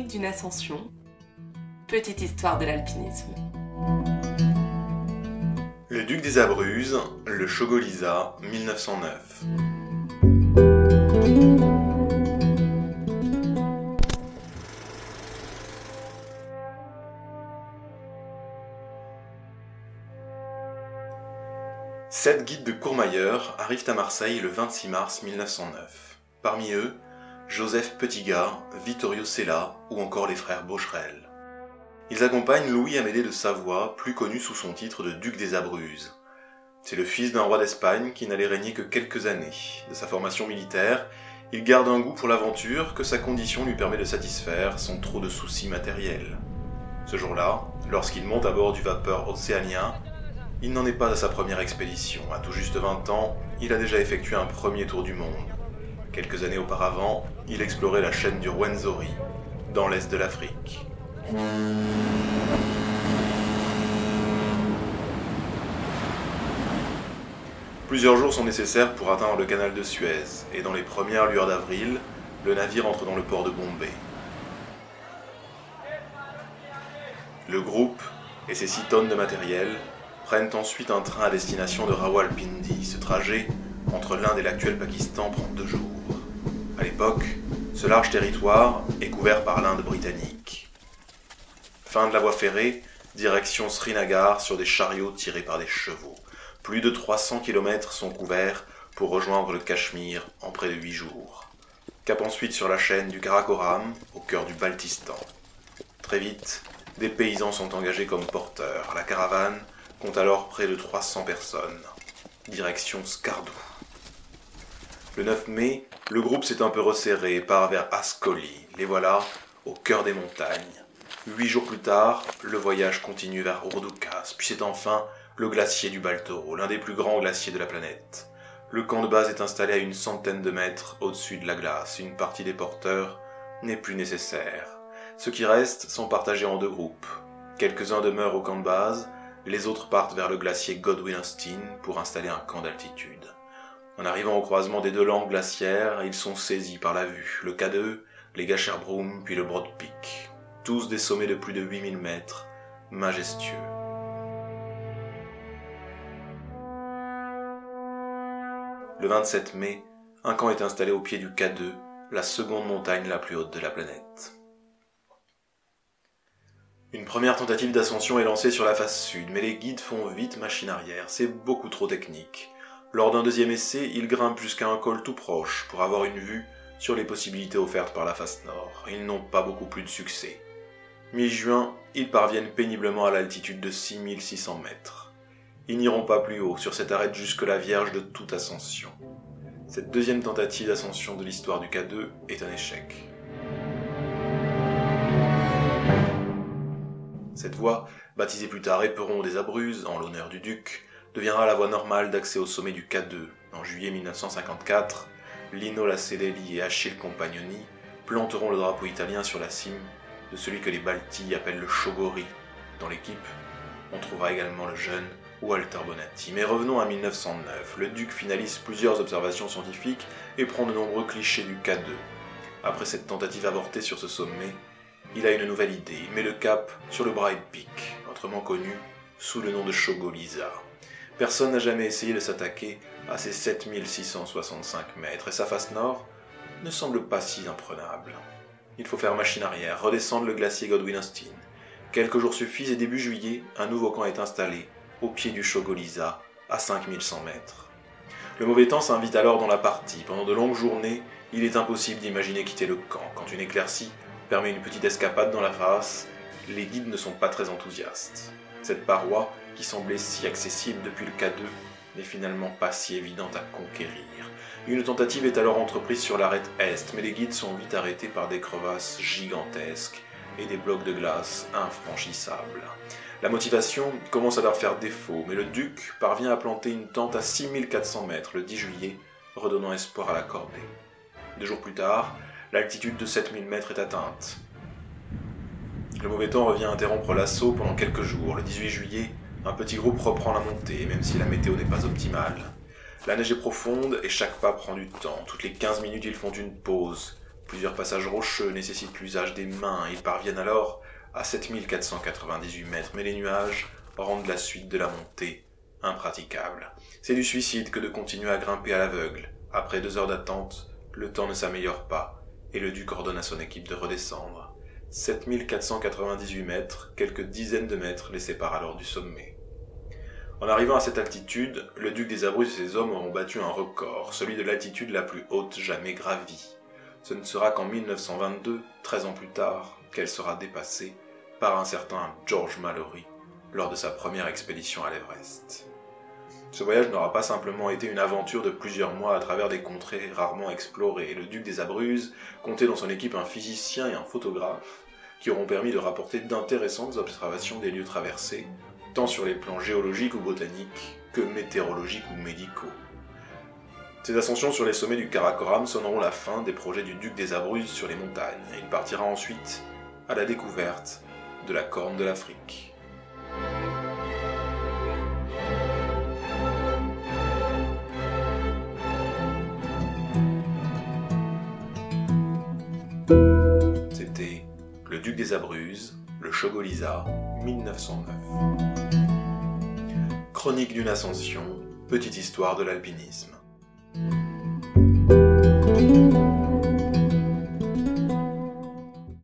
d'une ascension. Petite histoire de l'alpinisme. Le duc des Abruzzes, le Chogolisa, 1909. Sept guides de Courmayeur arrivent à Marseille le 26 mars 1909. Parmi eux, Joseph Petitgard, Vittorio Sella ou encore les frères Bocherel. Ils accompagnent Louis-Amédée de Savoie, plus connu sous son titre de duc des Abruzzes. C'est le fils d'un roi d'Espagne qui n'allait régner que quelques années. De sa formation militaire, il garde un goût pour l'aventure que sa condition lui permet de satisfaire sans trop de soucis matériels. Ce jour-là, lorsqu'il monte à bord du vapeur océanien, il n'en est pas à sa première expédition. À tout juste 20 ans, il a déjà effectué un premier tour du monde. Quelques années auparavant, il explorait la chaîne du Rwenzori, dans l'est de l'Afrique. Plusieurs jours sont nécessaires pour atteindre le canal de Suez, et dans les premières lueurs d'avril, le navire entre dans le port de Bombay. Le groupe et ses 6 tonnes de matériel prennent ensuite un train à destination de Rawalpindi. Ce trajet entre l'Inde et l'actuel Pakistan prend deux jours. À l'époque, ce large territoire est couvert par l'Inde britannique. Fin de la voie ferrée, direction Srinagar sur des chariots tirés par des chevaux. Plus de 300 km sont couverts pour rejoindre le Cachemire en près de 8 jours. Cap ensuite sur la chaîne du Karakoram, au cœur du Baltistan. Très vite, des paysans sont engagés comme porteurs. La caravane compte alors près de 300 personnes. Direction Skardou. Le 9 mai, le groupe s'est un peu resserré et part vers Ascoli. Les voilà au cœur des montagnes. Huit jours plus tard, le voyage continue vers Urdukas, puis c'est enfin le glacier du Baltoro, l'un des plus grands glaciers de la planète. Le camp de base est installé à une centaine de mètres au-dessus de la glace. Une partie des porteurs n'est plus nécessaire. Ceux qui restent sont partagés en deux groupes. Quelques-uns demeurent au camp de base, les autres partent vers le glacier Godwin-Austen pour installer un camp d'altitude. En arrivant au croisement des deux langues glaciaires, ils sont saisis par la vue, le K2, les Gacherbroom puis le Broad Peak. Tous des sommets de plus de 8000 mètres, majestueux. Le 27 mai, un camp est installé au pied du K2, la seconde montagne la plus haute de la planète. Une première tentative d'ascension est lancée sur la face sud, mais les guides font vite machine arrière, c'est beaucoup trop technique. Lors d'un deuxième essai, ils grimpent jusqu'à un col tout proche pour avoir une vue sur les possibilités offertes par la face nord. Ils n'ont pas beaucoup plus de succès. Mi-juin, ils parviennent péniblement à l'altitude de 6600 mètres. Ils n'iront pas plus haut sur cette arête jusque la vierge de toute ascension. Cette deuxième tentative d'ascension de l'histoire du K2 est un échec. Cette voie, baptisée plus tard Éperon des Abruzzes en l'honneur du duc, deviendra la voie normale d'accès au sommet du K2. En juillet 1954, Lino Lacelelli et Achille Compagnoni planteront le drapeau italien sur la cime de celui que les Balti appellent le Chogori. Dans l'équipe, on trouvera également le jeune Walter Bonatti. Mais revenons à 1909. Le duc finalise plusieurs observations scientifiques et prend de nombreux clichés du K2. Après cette tentative avortée sur ce sommet, il a une nouvelle idée. Il met le cap sur le Bright Peak, autrement connu sous le nom de Chogolisa. Personne n'a jamais essayé de s'attaquer à ces 7665 mètres et sa face nord ne semble pas si imprenable. Il faut faire machine arrière, redescendre le glacier Godwin-Austen. Quelques jours suffisent et début juillet, un nouveau camp est installé au pied du Chogolisa, à 5100 mètres. Le mauvais temps s'invite alors dans la partie. Pendant de longues journées, il est impossible d'imaginer quitter le camp. Quand une éclaircie permet une petite escapade dans la face, les guides ne sont pas très enthousiastes. Cette paroi, qui semblait si accessible depuis le K2, n'est finalement pas si évidente à conquérir. Une tentative est alors entreprise sur l'arête est, mais les guides sont vite arrêtés par des crevasses gigantesques et des blocs de glace infranchissables. La motivation commence à leur faire défaut, mais le duc parvient à planter une tente à 6400 mètres le 10 juillet, redonnant espoir à la cordée. Deux jours plus tard, l'altitude de 7000 mètres est atteinte. Le mauvais temps revient interrompre l'assaut pendant quelques jours. Le 18 juillet, un petit groupe reprend la montée, même si la météo n'est pas optimale. La neige est profonde et chaque pas prend du temps. Toutes les 15 minutes, ils font une pause Plusieurs passages rocheux nécessitent l'usage des mains ils parviennent alors à 7498 mètres, mais les nuages rendent la suite de la montée impraticable. C'est du suicide que de continuer à grimper à l'aveugle. Après deux heures d'attente, le temps ne s'améliore pas, et le duc ordonne à son équipe de redescendre. 7498 mètres, quelques dizaines de mètres les séparent alors du sommet. En arrivant à cette altitude, le duc des Abruzzes et ses hommes auront battu un record, celui de l'altitude la plus haute jamais gravie. Ce ne sera qu'en 1922, 13 ans plus tard, qu'elle sera dépassée par un certain George Mallory lors de sa première expédition à l'Everest. Ce voyage n'aura pas simplement été une aventure de plusieurs mois à travers des contrées rarement explorées. Le duc des Abruzzes comptait dans son équipe un physicien et un photographe qui auront permis de rapporter d'intéressantes observations des lieux traversés, tant sur les plans géologiques ou botaniques que météorologiques ou médicaux. Ces ascensions sur les sommets du Karakoram sonneront la fin des projets du duc des Abruzzes sur les montagnes. Il partira ensuite à la découverte de la corne de l'Afrique. C'était Le Duc des Abruzzes, le Chogolisa, 1909. Chronique d'une ascension, petite histoire de l'alpinisme.